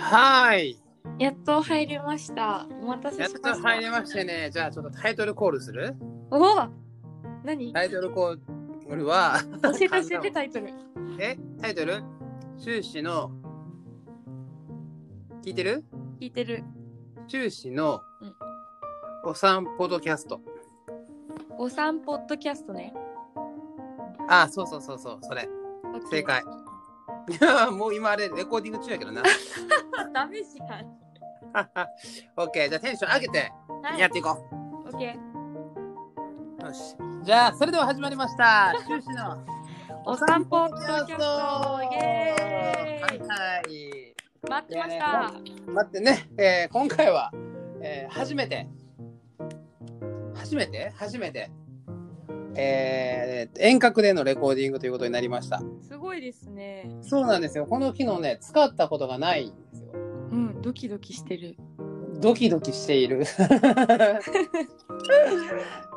はい。やっと入りました。お待たせやっしました。と入りましてね。じゃあちょっとタイトルコールする？おお何？タイトルコールは、教えて教えてタイトル。えタイトル？終始の、聞いてる？聞いてる。終始のうんお散歩ドキャスト。お散歩ッドキャストね。あ、そうそうそうそう、それ。正。解。いや、もう今あれ、レコーディング中やけどな。ダメじゃん。オッケー、じゃあテンション上げてはい。やっていこオッケー。う。よし。じゃあ、それでは始まりました。終始のお散歩ッドキャスト。イエーイ。はいはい。待ってました。待ってね、えー今回は、えー初めて、初めて？初めて、えー遠隔でのレコーディングということになりました。すごいですね。そうなんですよ。この機能ね、使ったことがないんですよ。うん、ドキドキしてる。ドキドキしている。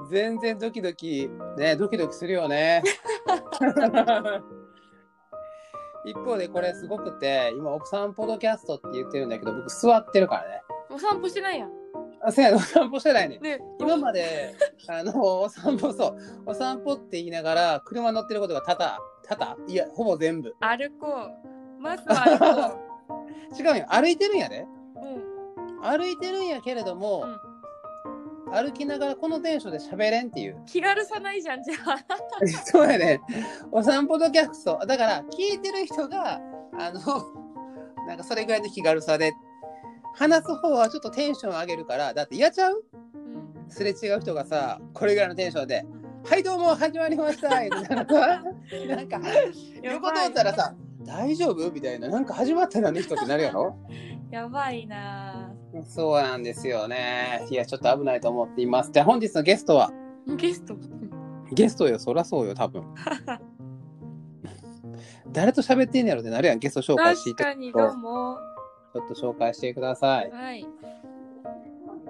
全然ドキドキ、ね、ドキドキするよね。一方でこれすごくて、今、奥さんポッドキャストって言ってるんだけど、僕座ってるからね。お散歩してないやん。あ、そうやね、お散歩してないね。ね、今まで、あの、お散歩、そう、お散歩って言いながら、車乗ってることが多々、多々いや、ほぼ全部。歩こう。まずは 歩こ違うよ、歩いてるんやで。う。うん。歩いてるんやけれども、歩きながらこのテンションで喋れんっていう。気軽さないじゃん、じゃあ。そうやね。お散歩ドキャスト。だから、聞いてる人が、あの、なんかそれぐらいの気軽さで、話す方はちょっとテンション上げるから、だって嫌ちゃう？うん。すれ違う人がさ、これぐらいのテンションで、はい、どうも、始まりました。なんか、横通ったらさ、大丈夫？みたいな、なんか始まったな、あの人ってなるやろ？やばいなそうなんですよね。いや、ちょっと危ないと思っています。じゃあ、本日のゲストは、ぁゲスト？ゲストよ、そらそうよ、多分。誰と喋ってんねやろってなるやん、ゲスト紹介して確かに、どうも。ちょっと紹介してください。はい。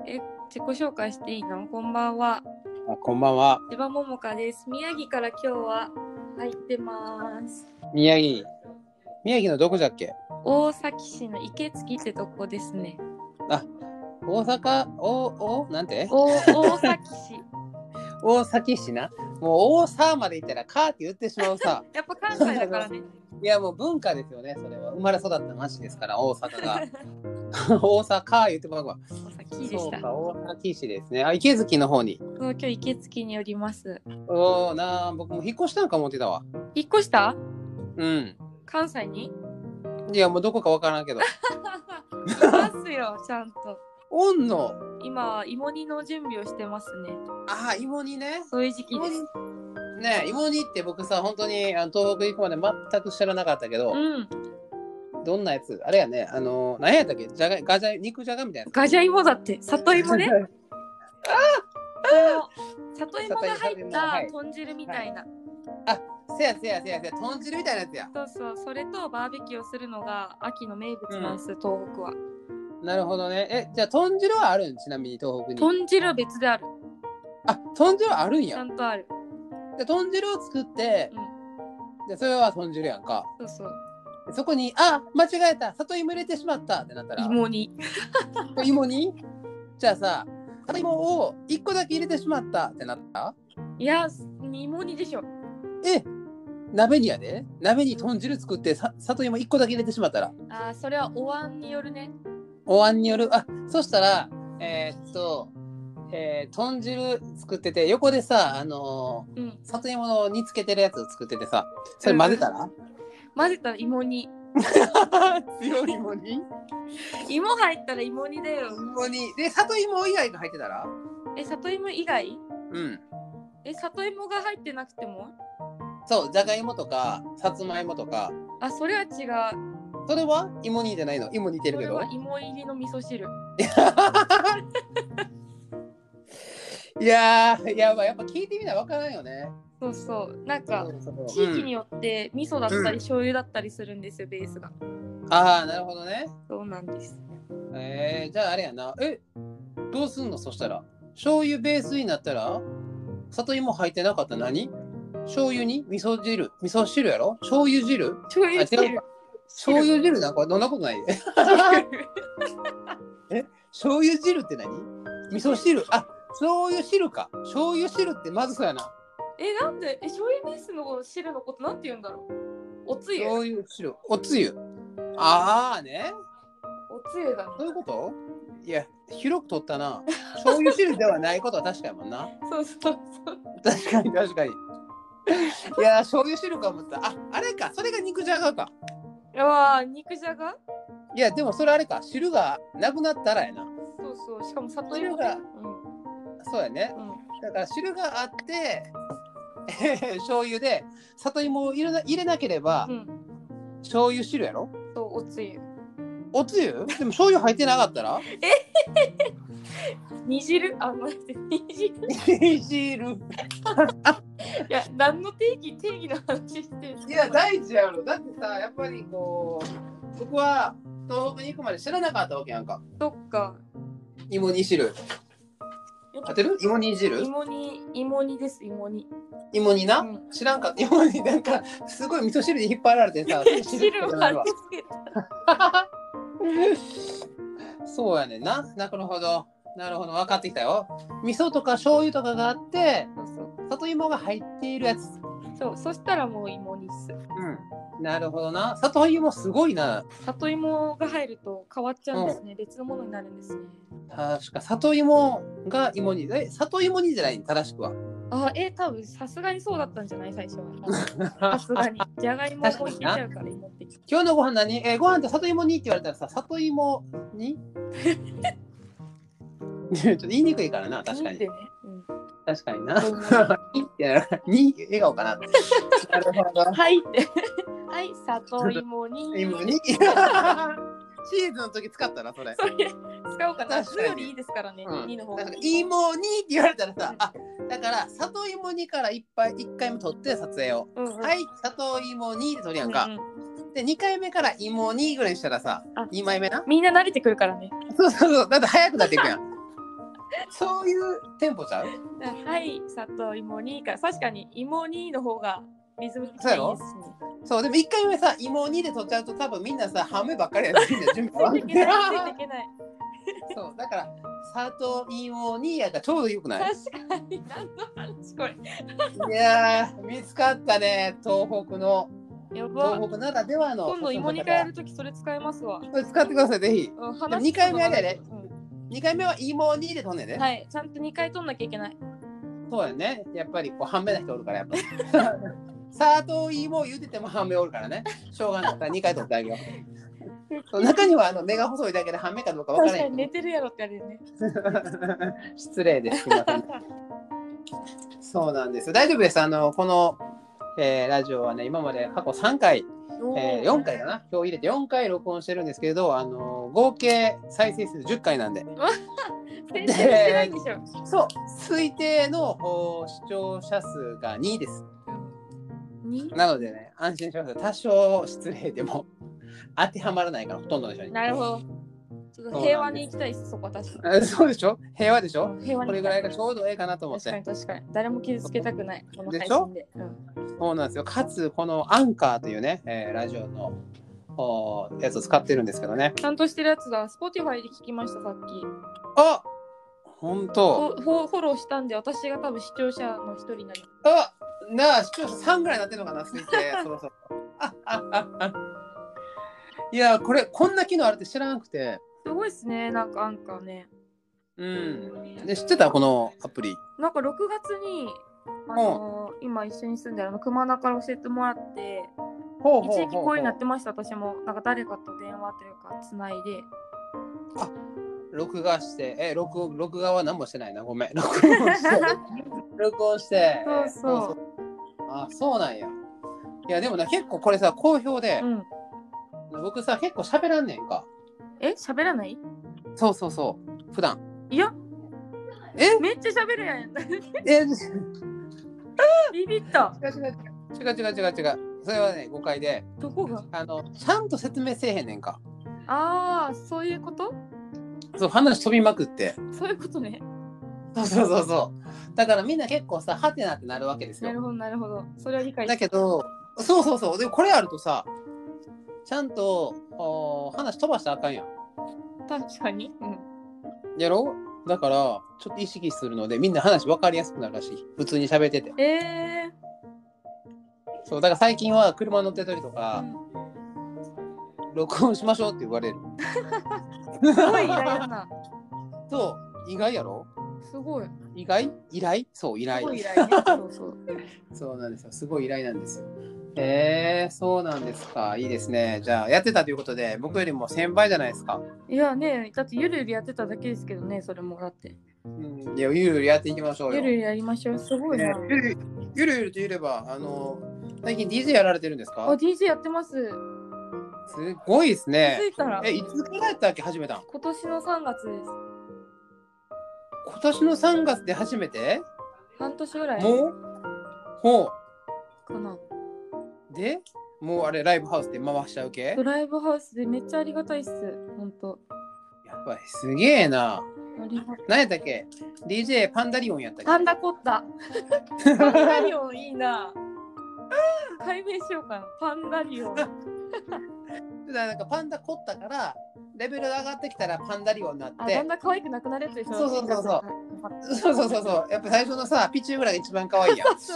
え、自己紹介していいの？こんばんは。あこんばんは。千葉桃香です。宮城から今日は入ってます。宮城。宮城のどこじゃっけ？大崎市の池月ってとこですね。大阪、お、お、なんて？お大崎市。大崎市な？もう大沢まで行ったら、カーって言ってしまうさ。やっぱ関西だからね。いや、もう文化ですよね、それは。生まれ育った町ですから、大阪が。大阪言ってもらうわ。大崎でした。そうか、大崎市ですね。あ、池月の方に。東京池月におります。おー、なあ、僕も引っ越したんか思ってたわ。引っ越した？うん。関西に？いや、もうどこかわからんけど。いますよ、ちゃんと。おんの今は芋煮の準備をしてますね。ああ、芋煮ね。そういう時期です。ね芋煮って僕さ、本当にあの東北行くまで全く知らなかったけど、うん。どんなやつ？あれやね、あのー、何やったっけ？じゃがガジャ肉じゃがみたいな。ガジャ芋だって。里芋ね。里芋が入った豚汁みたいな。せやせやせやせや、豚汁みたいなやつや。そうそう。それとバーベキューをするのが秋の名物なんです、東北は。なるほどね。え、じゃあ豚汁はあるん？ちなみに東北に。豚汁は別である。あ、豚汁あるんちゃや。んとある。で豚汁を作って、でそれは豚汁やんか。そうそう。でそこに、あ、間違えた、里芋入れてしまったってなったら、芋煮。芋にじゃあさ、里芋を1個だけ入れてしまったってなったら、いや、芋煮でしょ。え、鍋にやで鍋に豚汁作ってさ里芋1個だけ入れてしまったら、あーそれはお椀によるね。お椀による、あ、そしたら、えーっと、えー、豚汁作ってて、横でさ、あのうん。ー里芋の煮つけてるやつを作っててさ、それ混ぜたら、混ぜたら芋煮。強い芋に芋入ったら芋煮だよ。芋に。で、里芋以外が入ってたら？え、里芋以外？うん。え、里芋が入ってなくても？そう、じゃがいもとか、さつまいもとか、あ、それは違う。それは？芋煮じゃないの？芋煮てるけど？それは。芋入りの味噌汁。いやー、やばい、やっぱ聞いてみなわからんよね。そうそう。なんか、地域によよって味噌だったりうん醤油だったりするんですよ、ベースが。ああ、なるほどね。そうなんです。えー、じゃああれやな。え、どうすんの？そしたら。醤油ベースになったら、里芋入ってなかったら何？醤油に？味噌汁？味噌汁やろ？醤油汁？醤油汁か。醤油汁なんか飲んだことないで。醤油汁って何？味噌汁？あ、醤油汁か。醤油汁ってまずそうやな。え、なんで、え、醤油ベースの汁のことなんて言うんだろう？おつゆ。醤油汁。おつゆ。ああね。おつゆだね。そういうこと？いや、広く取ったな。醤油汁ではないことは確かやもんな。そうそうそう。確かに確かに。いや、醤油汁か思った。あ、あれか。それが肉じゃがか。いやわ肉じゃが？いや、でもそれあれか。汁がなくなったらやな。そうそう。しかも里芋汁がうん。そうやね。うん。だから汁があって、え ー醤油で里芋を入れな入れなければ、うん。醤油汁やろ？そう、おつゆ。おつゆ？でも醤油入ってなかったら？煮汁？あ、待って、煮汁。汁。いや、何の定義、定義の話してる。んですかいや大事やろ。だってさやっぱりこう僕は東北に行くまで知らなかったわけやんか。そっか。芋煮汁。当てる？芋煮汁？芋煮、芋煮です、芋煮。芋煮な、うん。知らんか。った芋煮なんかすごい味噌汁に引っ張られてさ汁を貼り付けた。そうやねんな。なるほどなるほど。分かってきたよ。味噌とか醤油とかがあって。里芋が入っているやつ。そう、そしたらもう芋煮っす。うん。なるほどな。里芋すごいな。里芋が入ると変わっちゃうんですね。別のものになるんですね。確か。里芋が芋煮。え里芋煮じゃない正しくは。あ、え、多分さすがにそうだったんじゃない？最初は。さすがに。じゃがいももいけちゃうから。今日のご飯何？えーご飯と里芋煮って言われたらさ里芋に ちょっと言いにくいからな確かにね。うん確かになうんに ってやらに笑顔かななるほどはいって。はい、里芋に。芋に？チーズの時使ったなそれそれ使おうかな。確よりいいですからね。うん2の方が。芋にって言われたらさ、あだから里芋にからいっぱい1回目撮って撮影を。うんうんはい、里芋にって撮るやんか。うんうんで、2回目から芋にぐらいにしたらさあ、2枚目な。みんな慣れてくるからね。そうそうそう、だって早くなっていくやん。そういうテンポちゃう？はい、里芋にから。確かに芋にの方がリズム的にいいですね。そう、でも1回目さ、芋にで撮っちゃうと多分みんなさ、半目ばっかりやってみんな準備ついていけない、ついていけない。そう、だから、里芋にやがちょうどよくない？確かに、何の話これ。いやー、見つかったね、東北の。やば。東北ならではの。今度芋煮会やるときそれ使えますわ。使ってください、ぜひ。うん、も話二回目やれやでうん2回目は芋にで撮んねんね。はい、ちゃんと2回取んなきゃいけない。そうやね。やっぱりこう半目な人おるからやっぱ。サート芋言うてても半目おるからね。しょうがないから2回取ってあげよう。そう中にはあの目が細いだけで半目かどうか分からへん。確かに寝てるやろってあれね。失礼です。すみません。そうなんです。大丈夫です。あのこの、えーラジオはね、今まで過去3回、えー4回かな。今日入れて4回録音してるんですけれど、あの合計再生数10回なん で。そう、推定のお視聴者数が2です。になのでね、安心します。多少失礼でも当てはまらないから、ほとんどの人に。なるほど。ちょっと平和に行きたいです、そこは確かあそうでしょ？平和でしょ？に。平和にこれぐらいがちょうどええかなと思っ確かて。に確かに。誰も傷つけたくない。この配でしょ？信で。うんそうなんですよ。かつ、このアンカーというね、えーラジオのおやつを使ってるんですけどね。ちゃんとしてるやつだ。Spotify で聞きました、さっき。あ本当フォフォローしたんで、私が多分視聴者の一人になります。あなあ、視聴者3ぐらいになってるのかな、推定。そろそろ。ああああいや、これ、こんな機能あるって知らなくて。すごいっすね、なんかアンカーね。うん。で、知ってたこのアプリ？なんか6月に、あのー今一緒に住んでるあの熊名から教えてもらって、ほう一時期こういうになってました、私も。なんか誰かと電話というか、つないで。録画して、え、録録画は何もしてないな、ごめん。録音して、録音して。そうそうあ、そうなんや。いや、でもな、結構これさ、好評でう、ん。僕さ、結構喋らんねんか。え喋らない？そうそうそう、普段。いや、え？めっちゃ喋るやん。え、ビビった。違う違う。違う違う違う違う。それはね、誤解で、どこが？あの、ちゃんと説明せえへんねんか。ああ、そういうこと？そう、話飛びまくって。そういうことね。そうそうそうそう。だからみんな結構さ、ハテナってなるわけですよ。なるほど、なるほど。それは理解だけど、そうそうそう。でもこれあるとさ、ちゃんとお話飛ばしたらあかんやん。確かに。うん。やろ？だから、ちょっと意識するので、みんな話分かりやすくなるらしい。普通に喋ってて。えそう、だから最近は車乗ってたりとー。かう、ん録音しましょうって言われる。すごい依頼だな。そう、意外やろ？すごい。意外？依頼？そう、依頼依頼ね。そうそう。そうなんですよ。すごい依頼なんですよ。えー、そうなんですか。いいですね。じゃあ、やってたということで、僕よりも先輩じゃないですか。いやね、だってゆるゆるやってただけですけどね、それもだって。うん、いや、ゆるゆるやっていきましょうよ。ゆるゆるやりましょう。すごいな。ねゆるゆるといえば、あの、最近 DJ やられてるんですあ、か DJ やってます。すごいです気ねづ。いたらえ、いつからやったっけ始めたん？今年の3月です。今年の3月で初めて？半年ぐらいもう？ほかな。う。でもうあれ、ライブハウスで回しちゃう系？ドライブハウスでめっちゃありがたいっす。ほんと。やっぱりすげえな。何やったっけ ?DJ パンダリオンやったっけ？パンダコッタ。パンダリオンいいな。解明しようかな。パンダリオン。だからなんかパンダ凝ったからレベルが上がってきたらパンダリオンになっあ、てだんだん可愛くなくなるやつでしょ？そうそうそうそう。はいそうそうそうそう。やっぱ最初のさピチューぐらいが一番可愛いやん。そ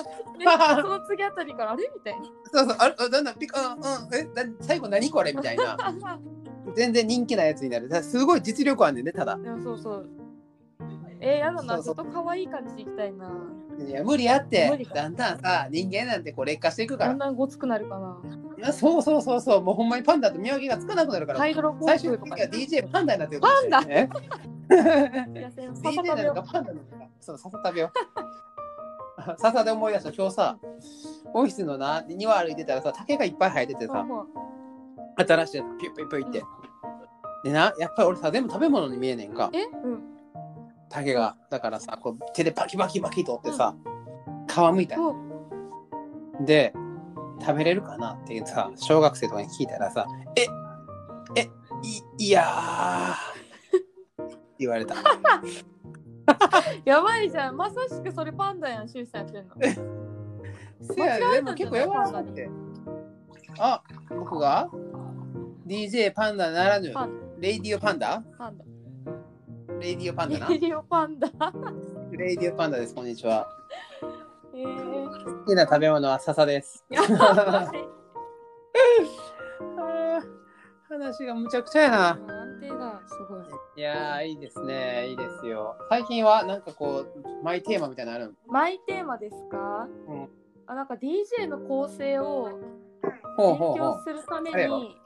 の次あたりからあれ？みたいそうそう。あれあだんだんピカうんうん。えだ最後何これ？みたいな。な。全然人気なやつになる。すごい実力あんねんねただ。そうそう。えー、やだな、ちょっと可愛い感じでいきたいな。いや無理やっ無てだんだんさ人間なんてこう劣化していくかだんだんごつくなるかな。らそうそうそうそう。もうほんまにパンダと見分けがつかなくなるから、ハイドロコ最終的には DJ パンダになってるかもしれないね。野生の笹 DJ なのかパンダなのか。そう、笹食べよう。笹で思い出した、今日さ、オフィスのな、庭歩いてたらさ、竹がいっぱい生えててさ、新しいやつ、ピュッピュッピュッって。でな、やっぱり俺さ、全部食べ物に見えねんか、え？うん。竹が。だからさ、こう手でバキバキバキと折ってさ、皮むいたで、食べれるかなってさ、小学生とかに聞いたらさ、え、え、いいや 言われた。やばいじゃん。まさしくそれパンダやん、シュウさんやってんの。せやででも結構柔らかくて。あ、僕が ?DJ パンダならぬレイディオパンダ？パンダ。レイディオパンダな。レディオパンダ。レイディオパンダです、こんにちは。えー、好きな食べ物は笹です。話がむちゃくちゃやな。安定だ、すごい。いやー、いいですね、いいですよ。最近はなんかこう、マイテーマみたいなのあるマイテーマですか、うんあなんか DJ の構成を勉。強するために、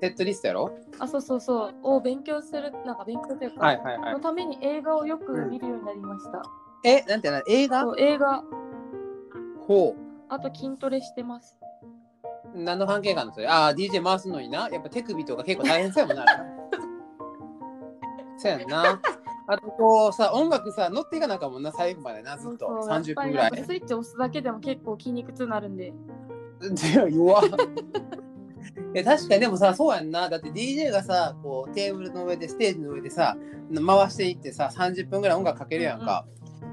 セットリストやろ？あ、そうそうそう、を勉強する、なんか勉強というか、はいはいはいの。ために映画をよく見るようになりました。え、なんていうの？映画？そう映画、ほあと筋トレしてます。う。何の関係があるのそれ？ああ、DJ 回すのにな。やっぱ手首とか結構大変そうやもんな。そうやんな。あとこうさ、音楽さ、乗っていかなあかんもんな、最後までな、ずっと。そうそう30分ぐらいやっぱりなんか。スイッチ押すだけでも結構筋肉痛になるんで。で弱っ え確かにでもさそうやんな。だって DJ がさこうテーブルの上でステージの上でさ回していってさ30分ぐらい音楽かけるやんか、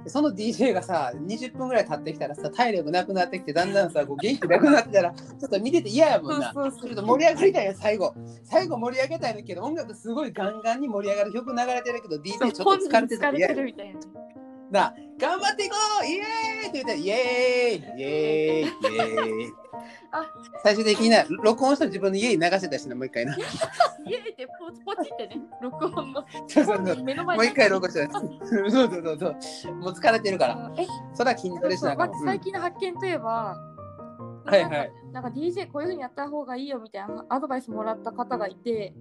でその DJ がさ20分ぐらい経ってきたらさ体力なくなってきてだんだんさこう元気なくなってたらちょっと見てて嫌やもんな。そうそうそう。ちょっと盛り上がりたいよ最後。最後盛り上げたいんだけど音楽すごいガンガンに盛り上がる曲流れてるけど DJ ちょっと疲れてるみたいな。な頑張っていこう！イエーイ！って言ったらイエーイ！イエーイ！イエーイ！あ最終的にな録音した自分の家に流してたしなもう一回な。イエーイってポチポチってね、録音の。そうそうそう。目の前もう一回録音したそうそうそうそう。もう疲れてるから。え、それは筋トレしな最近の発見といえば、はいはい。なんか DJ こういうふうにやった方がいいよみたいなアドバイスもらった方がいて、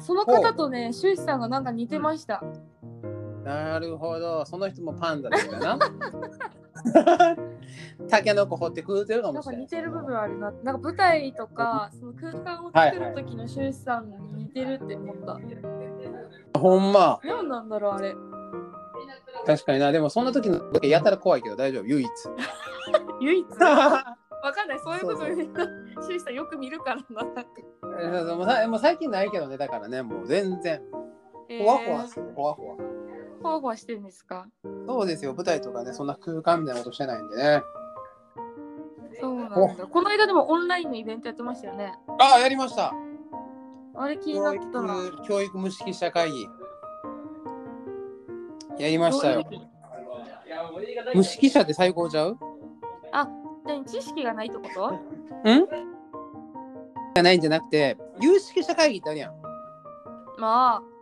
その方とね、シュウシさんがなんか似てました。なるほど。その人もパンダだったな。タケノコ掘って食うてるかなんかもしれない似てる部分あるな。なんか舞台とか、その空間を作る時のシュウシさんに似てるって思った。ほんま。何なんだろう、あれ。確かにな。でもそんな時の時やたら怖いけど大丈夫。唯一。唯一？わかんない、そういう部分、シュウシさんよく見るからな。そうそう。もう最近ないけどね。だからねもう全然。えほわほわしてるほわほわほわほわしてるんですか？そうですよ舞台とかねそんな空間みたいなことしてないんでねそうなんだ。この間でもオンラインのイベントやってましたよね。ああ、やりました。あれ気になってたな。教育教育無識者会議。やりましたよ。無識者って最高ちゃう？あ、何知識がないってこと？ん？じゃないんじゃなくて、有識者会議ってあるやん。まあ。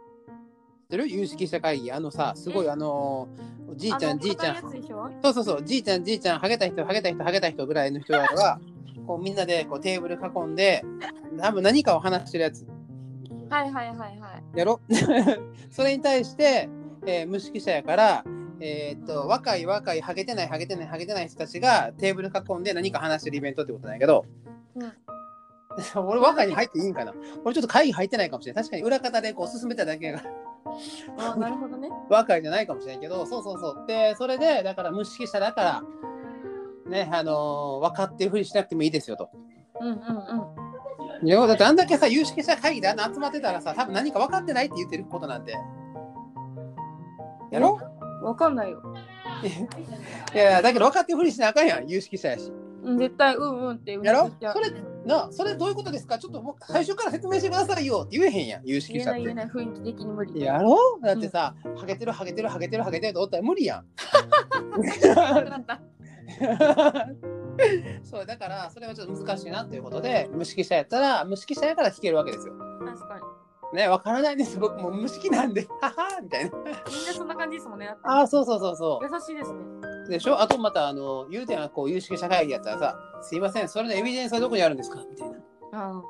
てる？有識者会議？あのさ、すごいあのー、じいちゃん、じいちゃん。そうそうそう、じいちゃん、じいちゃん、ハゲた人、ハゲた人、ハゲた人ぐらいの人らが、こうみんなでこうテーブル囲んで、多分何かを話してるやつ。はいはいはいはい。やろ？それに対して、えー無識者やから、えーっと若い若いハゲてないハゲてないハゲてない人たちがテーブル囲んで何か話してるイベントってことなんやけど、うん 俺若いに入っていいんかな？俺ちょっと会議入ってないかもしれない確かに裏方でこう進めただけやからあ なるほどね。若いじゃないかもしれないけどそうそうそうでそれでだから無識者だからねあのー分かってるふりしなくてもいいですよと。うんうんうん。いやだってあんだけさ有識者会議であんな集まってたらさ多分何か分かってないって言ってることなんてやろ？わかんないよ。いやいやだけど分かってるふりしなあかんやん有識者やし。うん絶対うんうんってうやろ？それなあそれどういうことですか？ちょっともう最初から説明してくださいよって言えへんやん有識者って。ない言えない雰囲気的に無理。やろ？だってさ、ハゲてるハゲてるハゲてるハゲてるとおったら無理やん。そうだからそれはちょっと難しいなということで無識者やったら無識者やから聞けるわけですよ。確かに。ねわからないです僕も無識なんでははみたいな。みんなそんな感じですもんね。ああそうそうそうそ優しいですね。う。でしょ？あとまたあの言うてんこう有識者会議やったらさすいませんそれのエビデンスはどこにあるんですか？みたいな。あ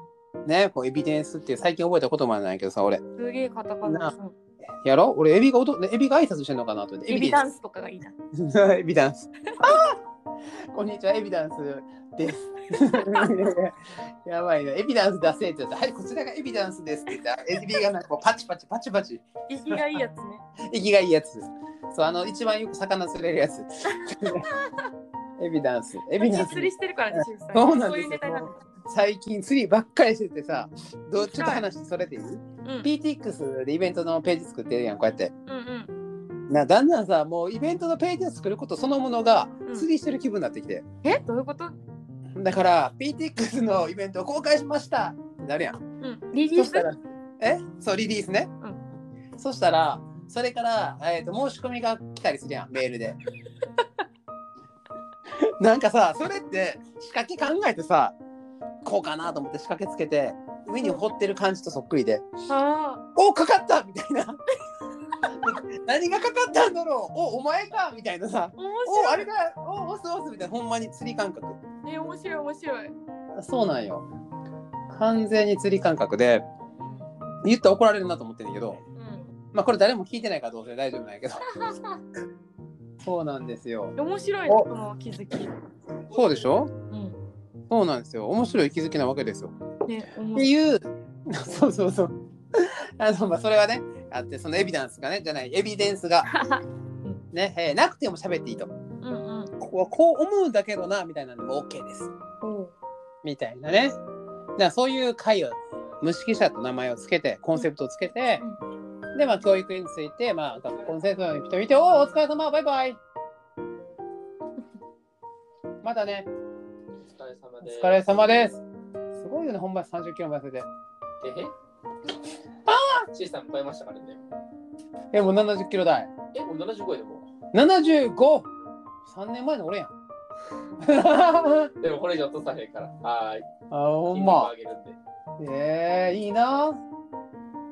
ねこうエビデンスって最近覚えた言葉なんやけどさ俺あすげえカタカナ。うんやろ？俺エビがおとエビが挨拶してんのかなと思って。エビダンスとかがいいな。ス。エビダンス。こんにちはエビダンスです。やばいね。エビダンス出せって言ったら、はい、こちらがエビダンスですって言ったら、エビがなんかこうパチパチパチパチ、息がいいやつね。息がいいやつです。そう、あの、一番よく魚釣れるやつ。エビダンス。エビダンス釣。りしてるからね、そうなんですよ最近釣りばっかりしててさ、どうちょっと話それていい、る。うん ?PTX でイベントのページ作ってるやん、こうやって。うんうん。なだんだんさ、もうイベントのページを作ることそのものがうん釣りしてる気分になってきて。え？どういうこと？だから PTX のイベントを公開しましたってなるやん。うん。リリース？え？そう、リリースね。そしたら、それから、えー、と申し込みが来たりするやん、メールで。なんかさ、それって仕掛け考えてさ、こうかなと思って仕掛けつけて、上に掘ってる感じとそっくりで、あおかかったみたいな。何がかかったんだろう？おお前かみたいなさあ。。面おあ。れか？お押す押すみたいな、ほんまに釣り感覚。え、面白い面白い。そうなんよ。完全に釣り感覚で、言ったら怒られるなと思ってんだけど、まあこれ誰も聞いてないからどうせ大丈夫なんやけど。そうなんですよ。うん。面白いね、おこの気づき。そうでしょ？うん。そうなんですよ。面白い気づきなわけですよ。ね、面って白い。いう、そうそうそう。あの、まあそれはね、あって、そのエビダンスがね、じゃない、エビデンスが ね、えーなくても喋っていいと。うんうん。ここはこう思うんだけどな、みたいなのも OK です。おうみたいなね。だからそういう会を、無識者と名前をつけて、コンセプトをつけて、で、まあ、教育について、まあ、学校の先生の人見て、おお、お疲れ様、バイバイ。またね、お疲れ様です。お疲れ様です。すごいよね、本番30キロも痩せて。え？へシーさん超えましたからね。え、もう70キロ台。え、もう75でも？75!3 年前の俺やん。でもこれ以上落とさへんから。はーい。ほんま上。げるんで。えー、いいな。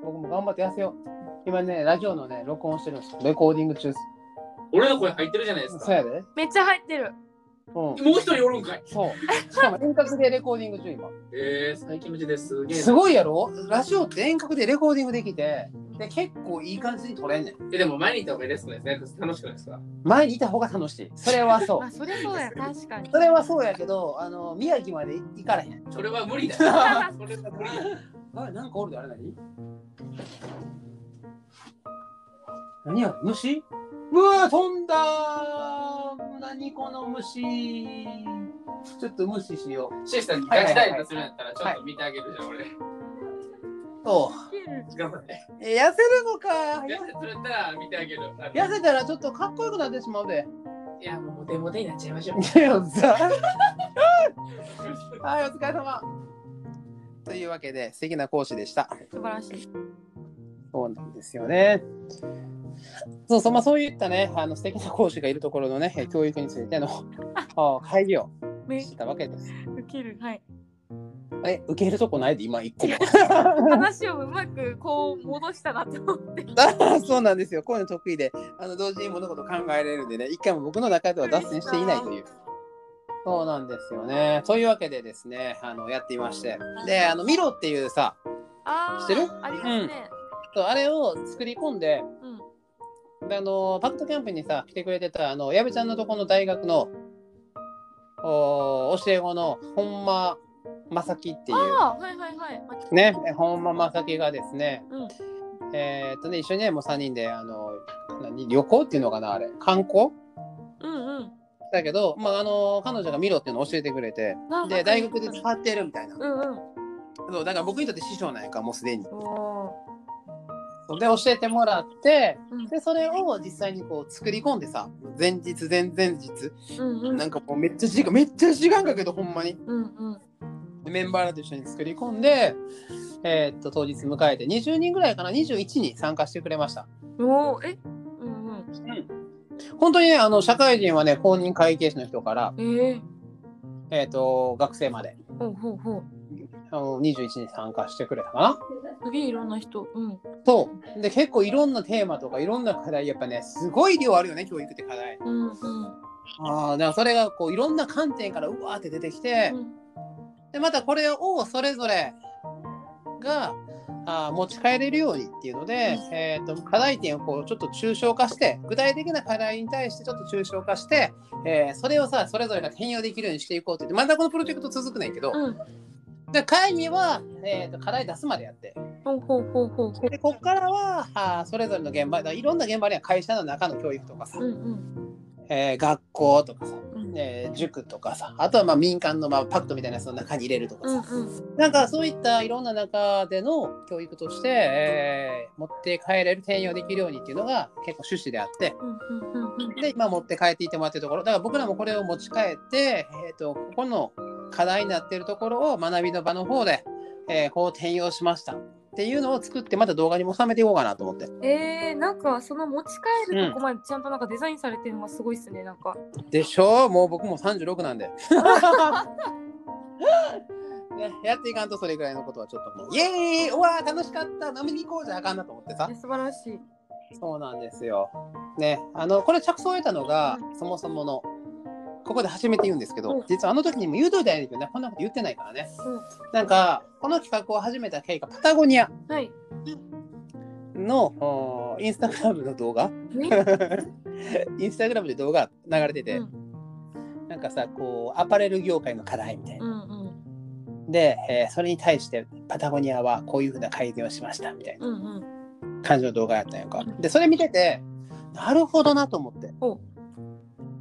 僕も頑張って痩せよう。今ね、ラジオのね、録音してるんですよ。レコーディング中です。俺の声入ってるじゃないですか。そうやで。めっちゃ入ってる。うん。もう一人おるんかい。そう。しかも遠隔でレコーディング中、今。えー、最近無事です。すげえなすごいやろ？ラジオって遠隔でレコーディングできて、で結構いい感じに撮れんねん。え、でも前にいた方がいいですね。楽しくないですか？前にいた方が楽しい。それはそう まあ、。そりゃそうや、確かに。それはそうやけど、あの宮城まで行かれへん。それは無理だよ。それは無理だよ。あ、なんかおるであれ何？何や虫？うわ飛んだー何この虫ちょっと無視しよう。シーさんにガチダイエットするんやったらちょっと見てあげるじゃん、俺。そ頑張って。痩せるのかガチダイエットするったら見てあげる。痩せたらちょっとかっこよくなってしまうで。いや、もうモテモテになっちゃいましょう。いやさはい、お疲れ様。というわけで、素敵な講師でした。素晴らしい。そうなんですよね。そうそう、まあ、そういったね、あの素敵な講師がいるところのね、え教育についての あ会議をめしたわけです。受ける。はい。え、受けるとこないで、今一個も。話をうまくこう戻したなと思って。あそうなんですよ。こういうの得意で、あの同時に物事を考えられるんでね、一回も僕の中では脱線していないという。そうなんですよね。というわけでですね、あのやっていまして。で、あのミロっていうさ、あ知ってる？あ、ありますね。そうあれを作り込んで、うん。であのパクトキャンプにさ、来てくれてた、あの、矢部ちゃんのとこの大学の、お教え子の本間正樹っていう、はいはいはい。あね、本間正樹がですね、うん。えーっとね、一緒にね、もう3人で、あの、何旅行っていうのかな、あれ、観光？うんうん。だけど、まあ、あの彼女が見ろっていうのを教えてくれてあで大学で使ってるみたいなうんうん。そうだから僕にとって師匠なんやんかもうすでにおそうで教えてもらってーうんでそれを実際にこう作り込んでさ前日前々日うんうん。なんかもうめっちゃ時間めっちゃ時間かけどほんまにうんうん。でメンバーらと一緒に作り込んでえーっと当日迎えて20人ぐらいかな？21に参加してくれましたおお、え？うんうん。本当にねあの社会人はね公認会計士の人から、えええーっと学生までほうほうほう。あの21に参加してくれたかなすげえいろんな人。うん。そう。で、結構いろんなテーマとかいろんな課題、やっぱね、すごい量あるよね、教育って課題。うんうん。ああ、だからそれがこういろんな観点からうわーって出てきて、うんで、またこれをそれぞれがあー持ち帰れるようにっていうので、えー、と課題点をこうちょっと抽象化して、具体的な課題に対してちょっと抽象化して、えーそれをさ、それぞれが転用できるようにしていこうって言って、またこのプロジェクト続くねんけど、うん。で会議は、えー、と課題出すまでやって、ほうほうほうほう。でここからはあーそれぞれの現場いろんな現場には会社の中の教育とかさ、うんうん。えー学校とかさ、うんえー塾とかさあとはまあ民間のまあパクトみたいなやつの中に入れるとかうんさ、うん。なんかそういったいろんな中での教育として、えー持って帰れる転用できるようにっていうのが結構趣旨であってうんうんうんうん。で今持って帰っていってもらってるところだから僕らもこれを持ち帰って、えー、とここの課題になっているところを学びの場の方で、えーこう転用しましたっていうのを作ってまた動画にも収めていこうかなと思って。えー、なんかその持ち帰るとこまでちゃんとなんかデザインされてるのがすごいっすね、なんか。でしょもう僕も36なんで。ね、やっていかんとそれぐらいのことはちょっともう、イエーイうわー楽しかった飲みに行こうじゃあかんなと思ってさえ。素晴らしい。そうなんですよ。ね、あの、これ着想を得たのが、うんそもそもの、ここで初めて言うんですけど、うん実はあの時にも言うといたんやけどね、こんなこと言ってないからね。うんなんか、この企画を始めた経緯がパタゴニアはい。インスタグラムの動画ね。インスタグラムで動画流れてて、うんなんかさ、こう、アパレル業界の課題みたいな。うんうんで、えーそれに対してパタゴニアはこういうふうな改善をしましたみたいな。感じの動画やったんやんかうん。で、それ見てて、なるほどなと思って。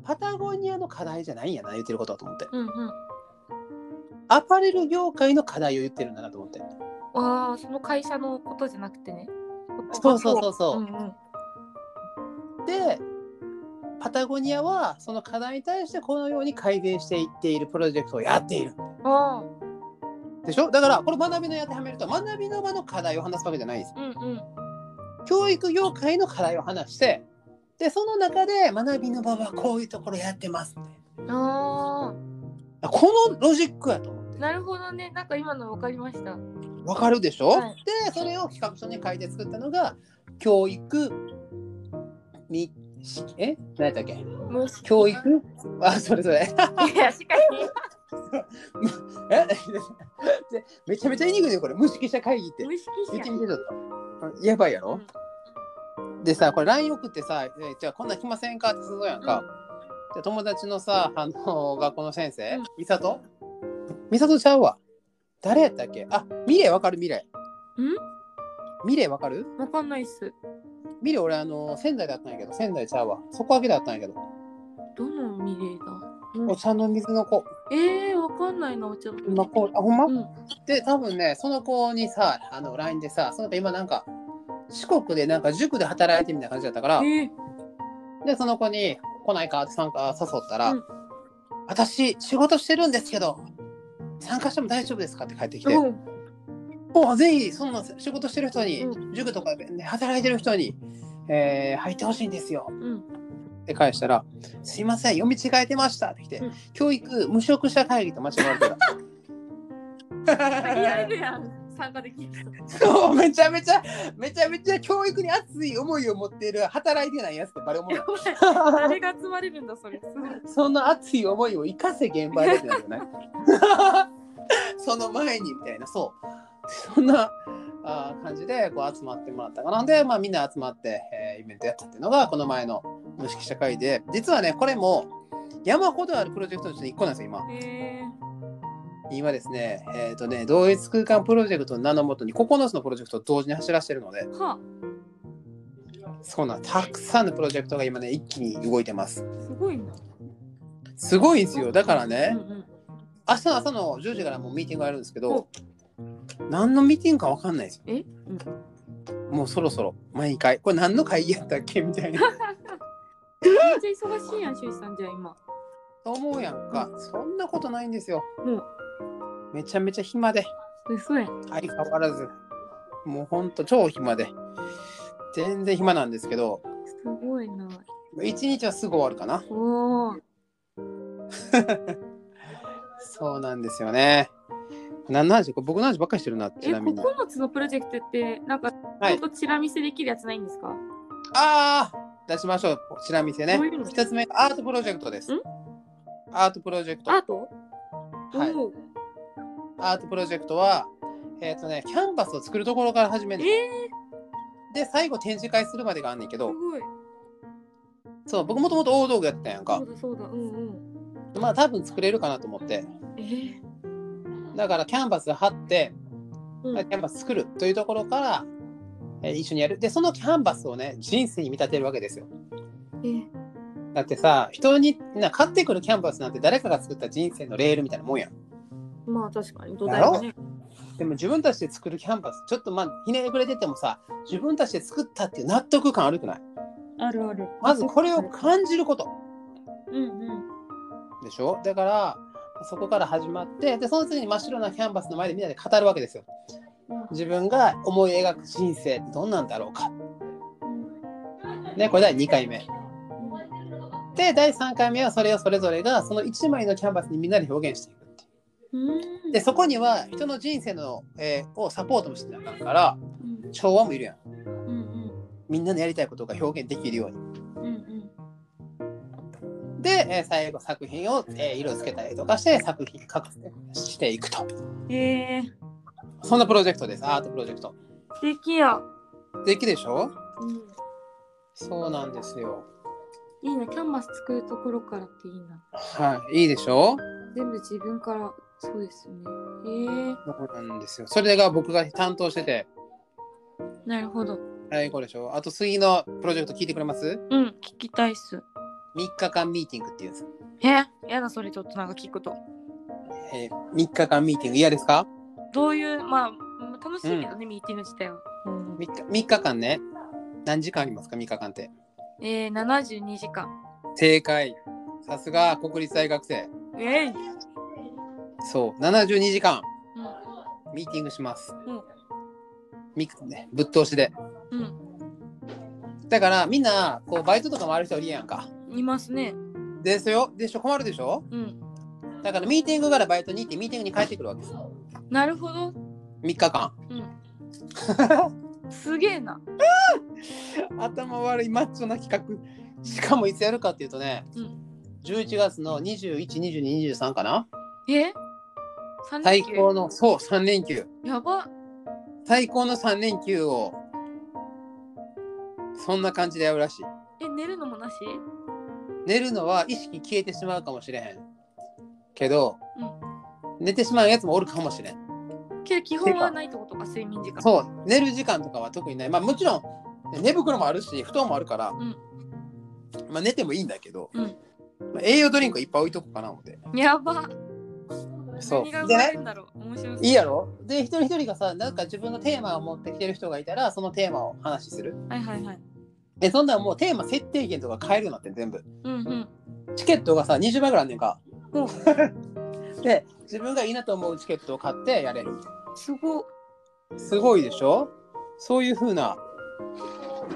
おパタゴニアの課題じゃないんやな、言ってることはと思って。うんうん。アパレル業界の課題を言ってるんだなと思って。ああ、その会社のことじゃなくてね。そうそうそうそううんうん。で、パタゴニアはその課題に対してこのように改善していっているプロジェクトをやっている。あでしょ？だから、これ学びのやってはめると、学びの場の課題を話すわけじゃないです。あ、うんうん。教育業界の課題を話して、で、その中で学びの場はこういうところやってますって。あこのロジックやと思ってあ、。なるほどね。なんか今の分かりました。わかるでしょ、はいで、それを企画書に書いて作ったのが、教育、み、しえ？何やったっけ？教育？あ、それそれ。いや、しかし。え？でめちゃめちゃ言いにくいね、これ。無識者会議って。無意識者。やばいやろ、でさ、これ LINE 送ってさ、えーじゃあこんなん来ませんかってするやんか。で友達のさ、あの学校の先生うん、美里美里ちゃうわ。誰やったっけ？あ、ミレイわかるミレイ。うん？ミレイわかる？わかんないっす。ミレイ俺あの仙台だったんやけど、仙台ちゃうわ。そこだけだったんやけど。どのミレーだお茶の水の子えー、わかんないな、お茶のの子。あ、ほんま、うん。で、多分ね、その子にさ、あの LINE でさ、その子今なんか、四国でなんか塾で働いてみたいな感じだったから、えー、で、その子に、来ないかって参加誘ったら、うん。私仕事してるんですけど参加しても大丈夫ですかって帰ってきて、うん。もうぜひそんな仕事してる人に、う塾とかで働いてる人に、えー入ってほしいんですよ。うん。って返したら「すいません読み違えてました」って来て、うん。教育無職者会議と間違われてた。るやん参加できる人そうめちゃめちゃめちゃめちゃ教育に熱い思いを持っている働いてないやつってバレ思う誰が集まれるんだそれ。そんな熱い思いを生かせ現場でってなるよねその前にみたいな。そう。そんなあー感じでこう集まってもらったかな。で、まあ、みんな集まって、えーイベントやったっていうのがこの前の無識社会で。実はねこれも山ほどあるプロジェクトのうちの1個なんですよ今。へ今ですねえっ、とね同一空間プロジェクトの名のもとに9つのプロジェクトを同時に走らせてるのでえはそうなんたくさんのプロジェクトが今ね一気に動いてますすごいなすごいんですよだからね、うんうん明日の朝の10時からもうミーティングがあるんですけど、何のミーティングか分かんないですよ。え、うん、もうそろそろ、毎回。これ何の会議やったっけ？みたいな。めっちゃ忙しいやんしゅうさんじゃあ今と思うやんか。そんなことないんですよ。うんめちゃめちゃ暇で、嘘やん相変わらず。もうほんと超暇で。全然暇なんですけど、すごいな一日はすぐ終わるかな。おー そうなんですよね。何の話僕の話ばっかりしてるな、ちえなみに。9つのプロジェクトってなんかはいちょっとチラ見せできるやつないんですか、ああ出しましょう。ちら見せね。一つ目、アートプロジェクトですん？アートプロジェクト。アート？はいアートプロジェクトは、えっ、とね、キャンバスを作るところから始める。えで、最後展示会するまでがあんねんけどそう、僕もともと大道具やってたんやんかそう。だそうだうんうんまあ多分作れるかなと思って。えーだからキャンバス貼って、うんキャンバス作るというところから、えー一緒にやる。で、そのキャンバスをね、人生に見立てるわけですよ。えーだってさ、人にな買ってくるキャンバスなんて誰かが作った人生のレールみたいなもんやん。まあ確かに土台がね。でも自分たちで作るキャンバス、ちょっとまあひねくれててもさ、自分たちで作ったっていう納得感あるくない？あるある。まずこれを感じること。うんうん。でしょ？だからそこから始まってでその次に真っ白なキャンバスの前でみんなで語るわけですよ。自分が思い描く人生ってどんなんだろうか。ねこれ第2回目。で第3回目はそれをそれぞれがその1枚のキャンバスにみんなで表現していくでそこには人の人生の、えーをサポートもしてなあかんからうん。調和もいるやん。うんうん。みんなのやりたいことが表現できるように。うんうん。で、えー最後作品を、えー色つけたりとかして作品書くしていくと。えー、そんなプロジェクトです。アートプロジェクト。素敵や、できでしょ？うん、そうなんですよ。いいなキャンバス作るところからっていいな。はい。いいでしょ？全部自分からそうですよね。えー、そうなんですよ。それが僕が担当してて。なるほど。はいこれでしょ。あと次のプロジェクト聞いてくれます？うん聞きたいっす ?3 日間ミーティングっていうんです、え？やだそれちょっとなんか聞くと。えー、3日間ミーティング。嫌ですか？どういうまあうん楽しいけどね、ミーティング自体は、うん、3日 ?3 日間ね。何時間ありますか？3日間って。えー、72時間。正解。さすが国立大学生。えい、そう72時間。うん。ミーティングします、うん。みね、ぶっ通しで。うん、だからみんなこうバイトとかもある人いるやんか。いますね。ですよ。でしょ困るでしょ？うん。だからミーティングからバイトに行ってミーティングに帰ってくるわけ。ですなるほど。3日間。うん。すげえな。頭悪いマッチョな企画。しかもいつやるかっていうとね、うん。11月の212223かな。え？三最高のそう3連休。やば。最高の3連休をそんな感じでやるらしい。え寝るのもなし？寝るのは意識消えてしまうかもしれへん。けど、寝てしまうやつもおるかもしれん。けど基本はないってことか睡眠時間。そう寝る時間とかは特にない。まあもちろん寝袋もあるし布団もあるから、ん。まあ、寝てもいいんだけど、うん。まあ、栄養ドリンクいっぱい置いとこうかな思って。やばそう何が生でねまれるんだろう？面白そういいやろ？で一人一人がさなんか自分のテーマを持ってきてる人がいたらそのテーマを話しするはいはいはいえ、そんなんもうテーマ設定権とか変えるようになってん全部？うんうん。チケットがさ、20倍ぐらいあんねんか。うん で、自分がいいなと思うチケットを買ってやれる。すごっ。すごいでしょ？そういう風な。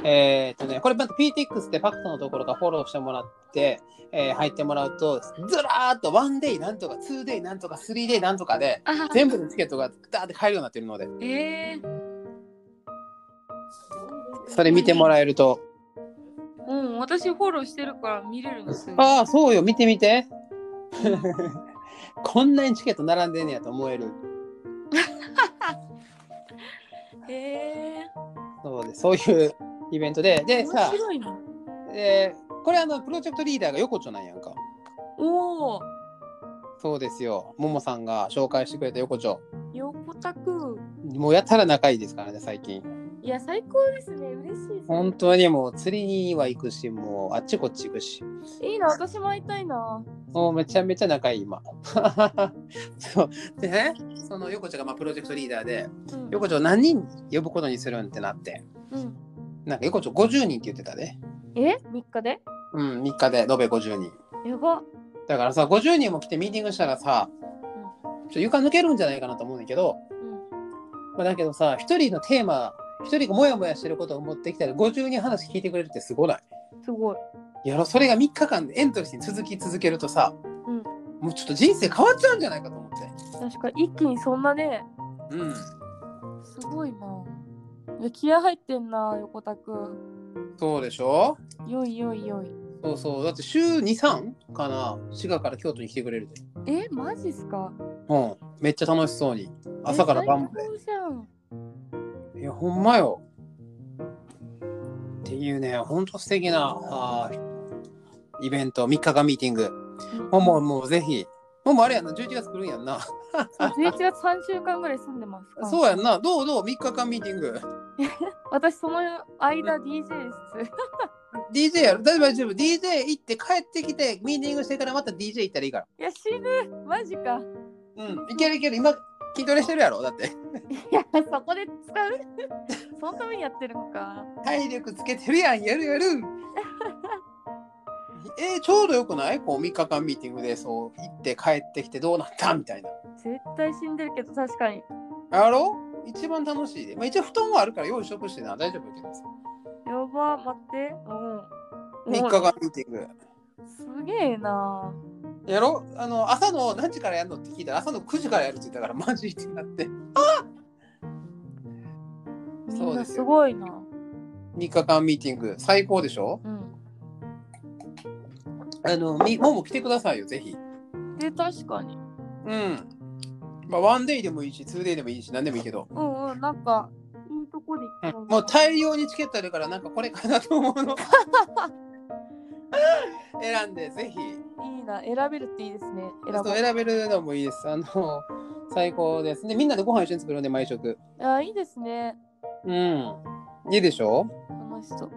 えーっとね、これまた PTX でパクトのところからフォローしてもらって、えー入ってもらうと、ずらーっと 1day なんとか 2day なんとか 3day なんとかで、あ全部のチケットがダーって買えるようになってるので、えー。それ見てもらえると、うん、私フォローしてるから見れるんですよ。ああ、そうよ、見てみて。こんなにチケット並んでんねやと思える。へえそうですそういうイベントで、で面さ。えーこれあのプロジェクトリーダーが横丁なんやんか。おお、そうですよ。ももさんが紹介してくれた横丁。横田くん。もうやたら仲いいですからね、最近。いや、最高ですね。嬉しい。本当にもう釣りには行くし、もうあっちこっち行くし。いいな、私も会いたいな。もうめちゃめちゃ仲いい、今。そう。でね、その横丁がまあプロジェクトリーダーで、うん。横丁何人呼ぶことにするんってなって、うん、なんか横丁50人って言ってたで。え ?3 日で？うん、3日で延べ50人。やば。だからさ、50人も来てミーティングしたらさ、ちょっと床抜けるんじゃないかなと思うんだけど、うん。まあ、だけどさ、一人のテーマ、一人がモヤモヤしてることを持ってきたら50人話聞いてくれるってすごない？すごい。やろ、それが3日間でエントリーに続き続けるとさ、うんもうちょっと人生変わっちゃうんじゃないかと思って。確か一気にそんなね、うん。すごいな。いや、気合入ってんな、横田くん。そうでしょ？よいよいよい。そうそう。だって週2、3かな滋賀から京都に来てくれるで。え、マジっすか？うん。めっちゃ楽しそうに。朝から晩まで。いや、ほんまよ。っていうね、ほんと素敵なあーイベント、3日間ミーティング。もも、もうぜひ。ももあれやんな、11月来るんやんな。そう11月3週間ぐらい住んでますか？そうやんな。どうどう ?3 日間ミーティング。私その間 DJ 室 DJ やる大丈夫、DJ 行って帰ってきて、ミーティングしてからまた DJ 行ったらいいから。いや死ぬマジかうん。いけるいける。今、筋トレしてるやろだって。いやそこで使う？そのためにやってるのか体力つけてるやん。やるやる。えー、ちょうどよくない？こう3日間ミーティングでそう行って帰ってきてどうなった？みたいな。絶対死んでるけど確かにやろ？一番楽しい。で。まあ、一応布団はあるから用意しとくしてな。大丈夫やけどさ。やば待って。うん。3日間ミーティング。すげえな。やろ？あの朝の何時からやるのって聞いたら朝の9時からやるって言ったからマジってなって。みそうんですすごいな。3日間ミーティング。最高でしょ？うん。あのみもも来てくださいよぜひ。で確かに。うんまあワンデイでもいいしツーデイでもいいし何でもいいけど、うんうんなんかいいとこで行ったうんもう大量にチケットあるからなんかこれかなと思うの。選んでぜひ。いいな選べるっていいですね選そう選べるのもいいです。あの最高ですでみんなでご飯一緒に作るんで毎食。あいいですね。うん。いいでしょ？楽しそう。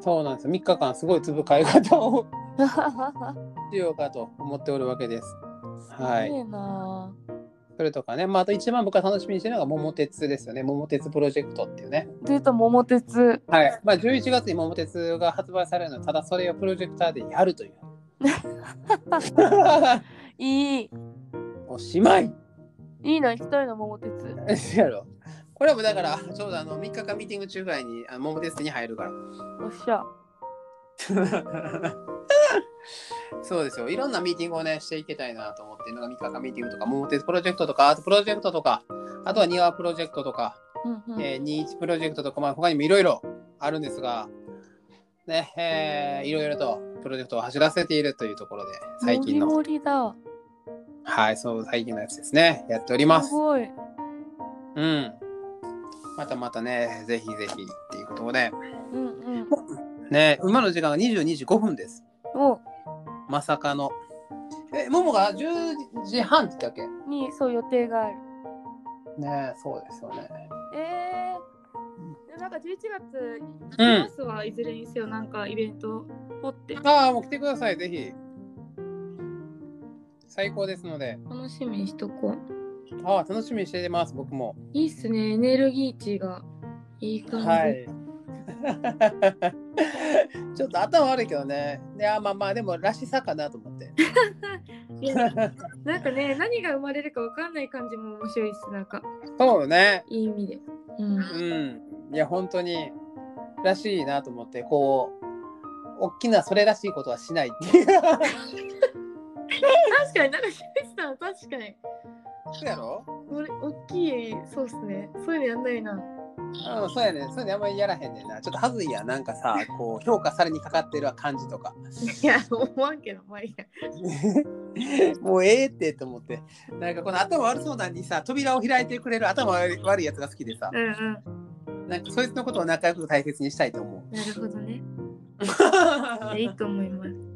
そうなんですよ。3日間すごい粒買い方をしようかと思っておるわけです。はい。すげえなそれとかね、まあ、あと一番僕が楽しみにしてるのが桃鉄ですよね。桃鉄プロジェクトっていうね。出た桃鉄はい。まあ、11月に桃鉄が発売されるのは、ただそれをプロジェクターでやるという。いいおしまいいいな行きたいな桃鉄やろ。これもだから、ちょうどあの3日間ミーティング中ぐらいにあの桃鉄に入るから。おっしゃ そうですよ。いろんなミーティングをね、していきたいなと思ってるのが3日間ミーティングとか、桃鉄プロジェクトとか、あとプロジェクトとか、あとは庭プロジェクトとか、うんうんえー、21プロジェクトとか、まあ、他にもいろいろあるんですが、ね、えーいろいろとプロジェクトを走らせているというところで、最近の、モリモリだはい、そう、最近のやつですね、やっておりますす。ごいうん。またまたね、ぜひぜひっていうことで、うんうんね、今の時間が22時5分です。おまさかの。え、ももが10時半って言ったっけ？にそう予定があるねそうですよね。えー、なんか11月うん行きますわ、いずれにせよなんかイベントポってああ、もう来てください、ぜひ。最高ですので。楽しみにしとこうああ、楽しみにしてます、僕も。いいっすねエネルギー値がいい感じ、はい。ちょっと頭悪いけどね。いや、まあまあ、でも、らしさかなと思って。なんかね、何が生まれるかわかんない感じも面白いです。なんか、そうよね。いい意味で。うん。うん。いや、本当に、らしいなと思って、こう、大きなそれらしいことはしないっていう。確かに、なんか、確かに。そうやろ？これ、大きい、そうっすね。そういうのやんないな。うん、そうやね。そういうのあんまりやらへんねんな。ちょっとはずいやん。なんかさ、こう、評価されにかかってる感じとか。いや、思わんけど、まあいいや。もうええってと思って。なんかこの頭悪そうなのにさ、扉を開いてくれる頭悪い悪いやつが好きでさ、うんうん。なんかそいつのことを仲良く大切にしたいと思なるほどね。いいと思います。う。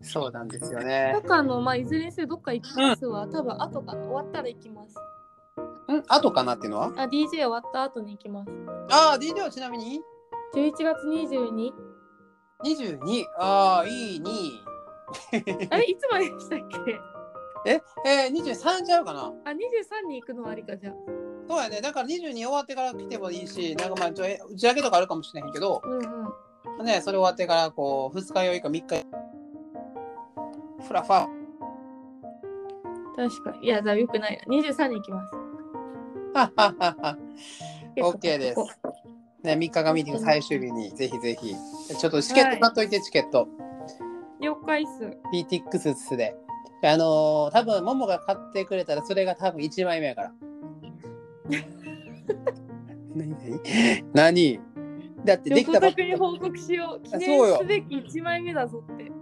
そうなんですよねなん。かあの、まあ、いずれにせよどっか行きますわ。多分後かな。終わったら行きます。ん後かなっていうのは？あ、DJ 終わった後に行きます。ああ、DJ はちなみに？11月 22? 22。ああ、いいに。あれ、いつまででしたっけ？え、えー、23ちゃうかな？あ、23に行くのはありかじゃあ。そうやね。だから22終わってから来てもいいし、なんかまあ、ちょえ打ち上げとかあるかもしれへんけど、うんうん。ね、それ終わってからこう、2日酔いか3日ふらふら。確かに。いや、じゃあよくないな。23に行きます。OK ですここね、3日がミーティング最終日にぜひぜひ。ちょっとチケット買っといて、チケット。了解っす。PTX で。あのー、多分ももが買ってくれたらそれが多分1枚目やから。何何？何？だってできたばっ横作に報告しよう。記そうよ念すべき1枚目だぞって。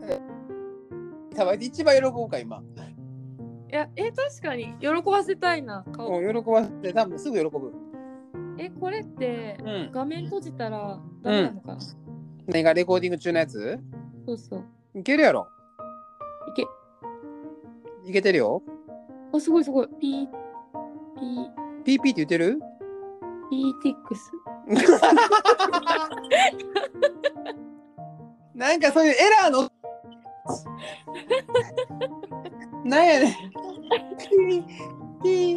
多分一番喜ぶか今。いや、え、確かに喜ばせたいな、顔。もう喜ばせて多分すぐ喜ぶ。え、これってうん。画面閉じたらダメなのかな、何がレコーディング中のやつ？そうそう。いけるやろ。いけ。いけてるよ。あ、すごいすごい。ピー、ピー、PP って言ってる？ピーティックス。なんかそういうエラーの。なんやねん。P、P、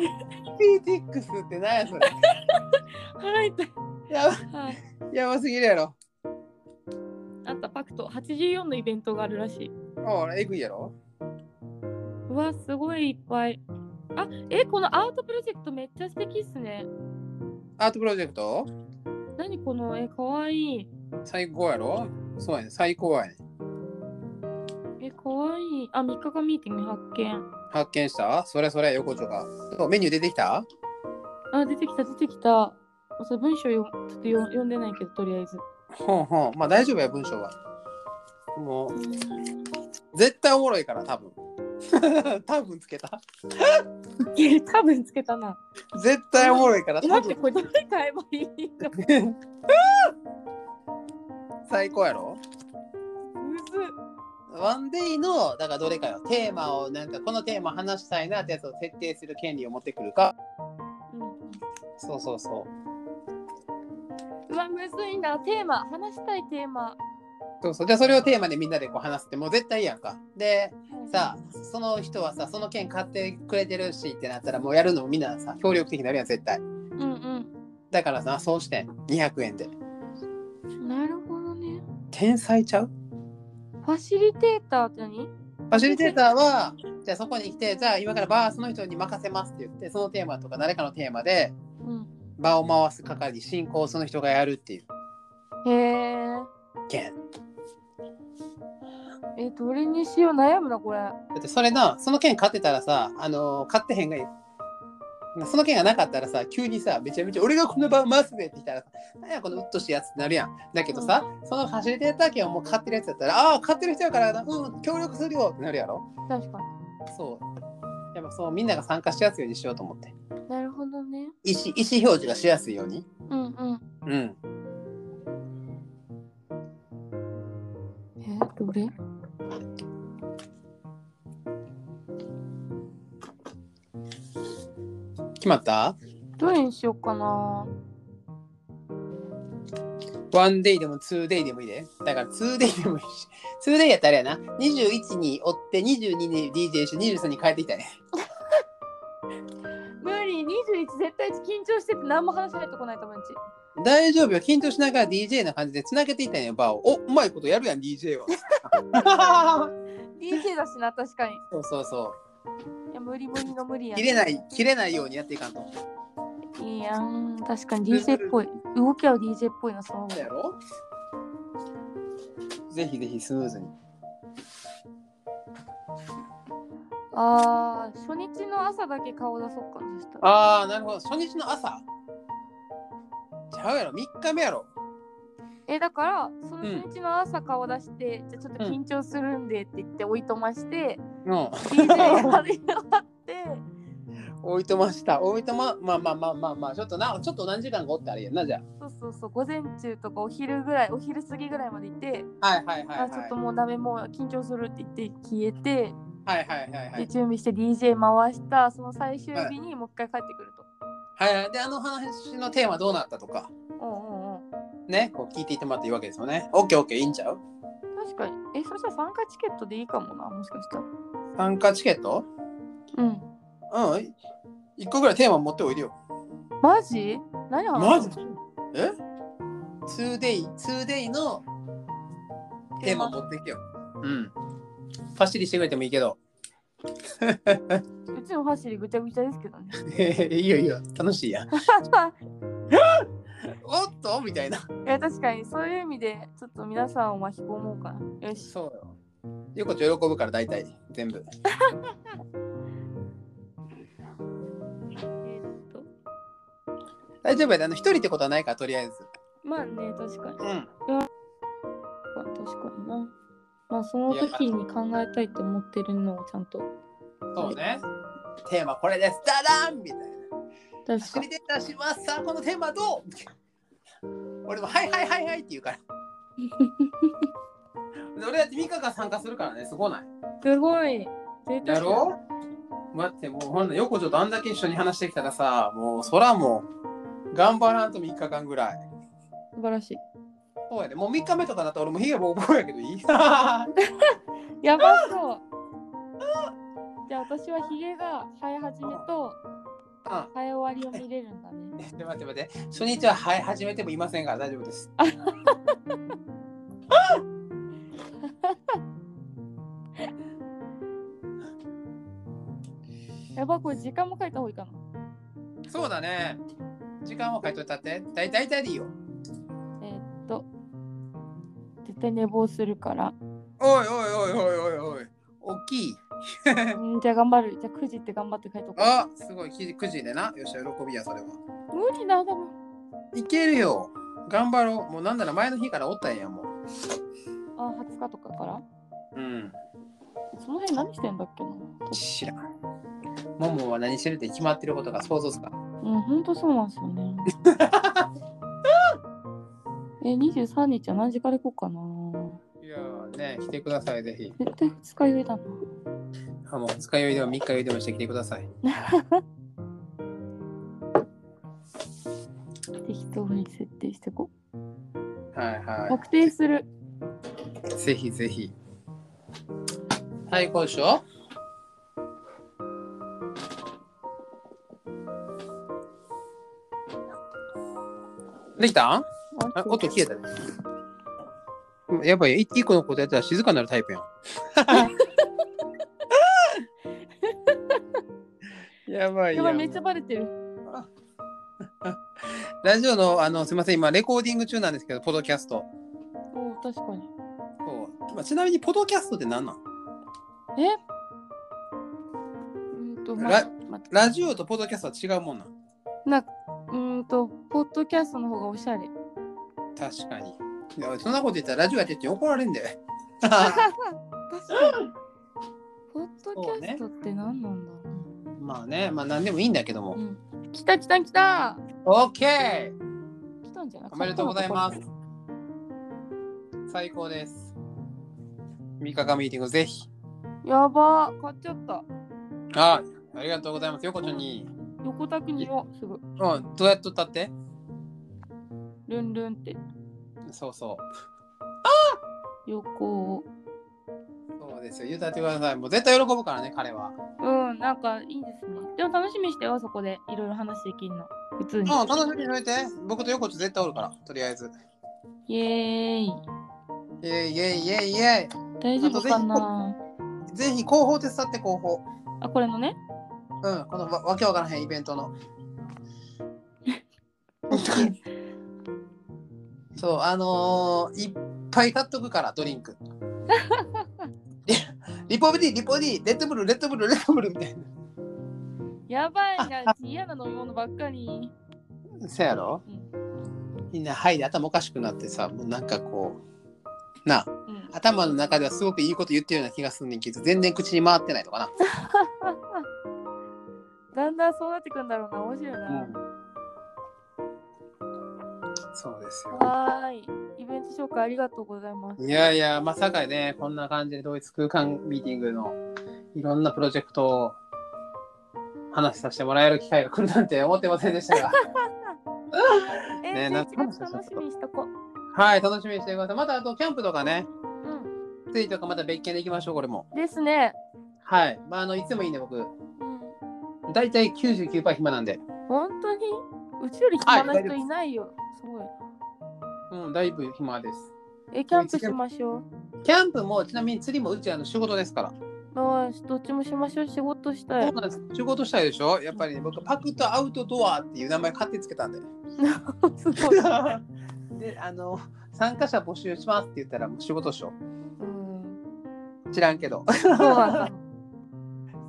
PTX ってなんやそれ。腹痛い。やばはい。やばすぎるやろ。あった、パクト。84のイベントがあるらしい。ほら、えぐいやろ？うわ、すごいいっぱい。あ、え、このアートプロジェクトめっちゃ素敵っすね。アートプロジェクト？何この絵かわいい。最高やろ？そうやね。最高やね。え、かわいい。あ、3日間ミーティング発見。発見した？それそれ、横丁が。そうメニュー出てきた？あ、出てきた、出てきた。それ文章よちょっとよ読んでないけど、とりあえず。ほんほん。まあ大丈夫や、文章は。もう、絶対おもろいから、多分。多分つけた？多分つけたな。絶対おもろいから、待って、分。これどれ買えばいいの？最高やろ？むずっ。ワンデイの、だからどれかよ。テーマを、なんかこのテーマ話したいなってやつを設定する権利を持ってくるか。うんそうそうそう。うわ、むずいな。テーマ、話したいテーマ。そうそう。じゃあそれをテーマでみんなでこう話すってもう絶対いいやんか。で、さあ、その人はさ、その件買ってくれてるしってなったらもうやるのもみんなさ、協力的になるやん、絶対。うんだからさ、そうしてん。200円で。うん。なるほどね。天才ちゃう？ファシリテーターって何？ファシリテーターは、じゃあそこに来て、じゃあ今からバーその人に任せますって言って、そのテーマとか誰かのテーマでうん。場を回す係、進行をその人がやるっていうへえ。件。え、どれにしよう？悩むな、これ。だってそれな、その件買ってたらさ、あのー買ってへんがいい。その件がなかったらさ、急にさ、めちゃめちゃ俺がこの場を回すべって言ったらさ、なんやこのうっとしいやつってなるやん。だけどさ、そのファシリテータをもう買ってるやつだったら、ああ、買ってる人やからな、うん、協力するよってなるやろ。確かそう。やっぱそう、みんなが参加しやすいようにしようと思って。に。なるほどね。意思意思表示がしやすいように。うんうん。うん。え、どれ？決まった？どれにしようかな。ワンデイでもツーデイでもいいで。だからツーデイでもいいし。ツーデイやったらあれやな。21に追って22に DJ して23に変えていきたいね。無理21絶対緊張してて何も話入ってこないと思うち大丈夫よ。緊張しながら DJ な感じでつなげていったんよ、バーを。おうまいことやるやん、DJ は。DJ だしな確かにそうそうそいや無理無理の無理う。や切れない、切れないようにやっていかんと。いいやん確かに DJ っぽい動きは DJ っぽいなそのそうやろ？ぜひぜひスムーズに。あー初日の朝だけ顔出そうかなそしたらああ、なるほど。初日の朝？ちゃうやろ、3日目やろ。えだからその初日の朝顔出して、じゃあちょっと緊張するんでって言っておいとまして、うん。DJ やり終わって置いとました。置いとま、まあまあまあまあまあ、ちょっとな、ちょっと何時間かおってあれやんな、じゃそうそうそう午前中とかお昼ぐらいお昼過ぎぐらいまでいて、あ。はいはいはい、はい。あちょっともうダメもう緊張するって言って消えて、はいはいはいはい。で準備して DJ 回したその最終日にもう一回帰ってくると。はいはい。で、あの話のテーマどうなったとか、うんうんうん。ね、こう聞いていってもらっていいわけですよね。オッケーオッケー、いいんちゃう？確かに。え、そしたら参加チケットでいいかもな、もしかしたら。参加チケット？うん。うん。一個ぐらいテーマ持っておいでよ。マジ？何話すの？え ?2day、2day のテーマ持ってきよ。うん。パシリしてくれてもいいけど。うちの走りぐちゃぐちゃですけどね。いいよいいよ。楽しいやん。おっと？みたいな。いや、確かにそういう意味で、ちょっと皆さんを巻き込もうかな。よし。そうよ。ゆこちゃん喜ぶから大体全部。大丈夫やで。あの、一人ってことはないから、とりあえず。まあね、確かに。うん。確かにな。まあ、その時に考えたいと思ってるのをちゃんと。そうね。テーマこれです。ダダンみたいな。確か走り出たします。さあ、このテーマどう？俺も、はいはいはいはいって言うから。で俺だって3日間参加するからね、すごない。すごい。やろ？待って、もうほんの横丁とあんだけ一緒に話してきたらさ、もう空も頑張らんと3日間ぐらい。素晴らしい。そうやで、もう3日目とかだったら俺もヒゲボーボーやけどいい やばそう。じゃあ私はヒゲが生え始めとうん生え終わりを見れるんだね。で待って待って、初日ははい始めてもいませんから大丈夫です。やばこれ時間も書いた方がいいかな？そうだね。時間を書いといたって。大体でいいよ。えーっと、絶対寝坊するから。おいおいおいおいおいおい。大きい。うんじゃあ頑張る。じゃあ9時って頑張って書いとこう。あすごい。9時でな。よっしゃ、喜びや、それは。無理だ、多分。いけるよ。頑張ろう。もうなんなら前の日からおったんやもあ、20日とかから？う。うん。その辺何してんだっけな？知らん。ももは何してるって決まってることが想像つかん。うん、ほんとそうなんですよね。え、23日は何時から行こうかな。いやーね、来てください、ぜひ。絶対二日酔いだな。あもう2日酔いでも3日酔いでもしてきてください。適当に設定してこはいはう。確定する。い。ぜひぜひ。最高でしできた？んあ音消えたね。やっぱり一個のことやったら静かになるタイプやん。やばいやんやばい、めっちゃバレてる。ラジオの、あの、すみません、今、レコーディング中なんですけど、ポドキャスト。お確かに。そうまあちなみに、ポドキャストって何なん？え？うんと、まララジオとポドキャストは違うもんなん？なうんと、ポッドキャストの方がおしゃれ。確かに。いやそんなこと言ったらラジオやってって怒られんで。確かに。ポッドキャストって何なんだろうまあね、まあ何でもいいんだけども。うん。来た来た来たオッケー来たんじゃない？おめでとうございます。最高です。3日間ミーティングぜひ。やば買っちゃった。あ、ありがとうございます。横丁に。横田にもすぐ。うん、どうやっとったって？ルンルンってそうそう。横を。そうですよ。言うたってください。もう絶対喜ぶからね、彼は。ううん、なんかいいですね。でも楽しみにしてよ、そこでいろいろ話できるの。普通に。うん、楽しみにしといて。僕と横地絶対おるから、とりあえず。イエーイ。イェイイェイイェイイェイ。大丈夫かな？ぜひ広報手伝って広報。あ、これのね？うん、このわわけわからへんイベントの。そう、あのーいっぱい買っとくから、ドリンク。リ リポビティ、リポビティ、レッドブル、レッドブル、レッドブルみたいやばいな、嫌な飲み物ばっかり。な。せやろ？うん。みんな、はいで頭おかしくなってさ、もうなんかこう、なあ、うん、頭の中ではすごくいいこと言ってるような気がするねんけど、全然口に回ってないとかな。だんだんそうなってくんだろうな、面白いな。そうですよ。はーい。イベント紹介ありがとうございます。いやいや、まさかね、こんな感じで同一空間ミーティングのいろんなプロジェクトを話させてもらえる機会が来るなんて思ってませんでしたが。えー、ねな11月楽しみにしとこはい、楽しみにしてください。またあとキャンプとかね、う。ツイートかまた別件で行きましょう、これも。うん。ですね。はい。まあ、あの、いつもいいね、僕。うん。大体99%暇なんで。本当に？うちより暇な人いないよ。すごい。うん、だいぶ暇です。え、キャンプしましょう。キャンプも、ちなみに釣りもうちあの仕事ですから。ああ、どっちもしましょう。仕事したいそう。なんです。仕事したいでしょ？やっぱりね、僕、パクッとアウトドアっていう名前勝手につけたんで。すごい。で、あの、参加者募集しますって言ったら、もう仕事っしょ。うん。知らんけど。そうなんだ。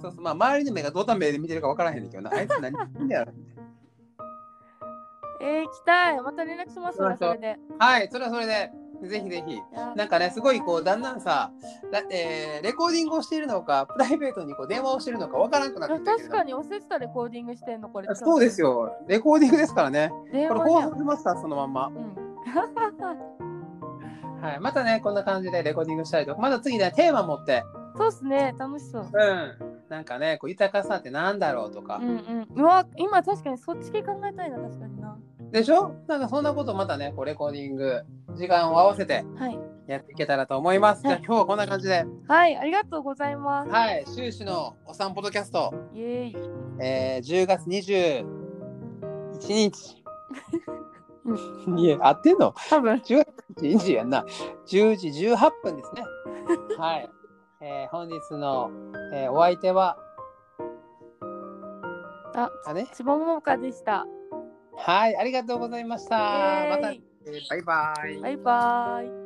そうそう、まあ、周りの目がどんな目で見てるか分からへんねんけどな。あいつ何言ってんだよ。えー、来たい。また連絡しますわ、それで。はい、それはそれで、ぜひぜひ。なんかね、すごいこう、だんだんさ、だえーレコーディングをしているのか、プライベートにこう電話をしているのか分からなくなって確かに、忘れてたレコーディングしてんの、これ。そうです。よ。レコーディングですからね。電これ放。送しますから、そのまんま。うん。はい、またね、こんな感じでレコーディングしたりとか、また次ね、テーマ持って、そうっすね。楽しそう。うん。なんかね、こう豊かさってなんだろうとかう、んうん。うわ、今確かにそっち系考えたいな、確かにな。でしょ？なんかそんなことまたね、こうレコーディング、時間を合わせてはい。やっていけたらと思います。じゃあはい今日はこんな感じで、はい、ありがとうございます。はい、終始のお散歩ドキャスト、イエーイ。えー、10月21日。いや、合ってんの？多分 ?10 月21日やんな。10時18分ですね。はい。えー、本日の、えーお相手は、あ、あね。千葉桃香でした。はい、ありがとうございました。また、えーバイバイ。バイバイ。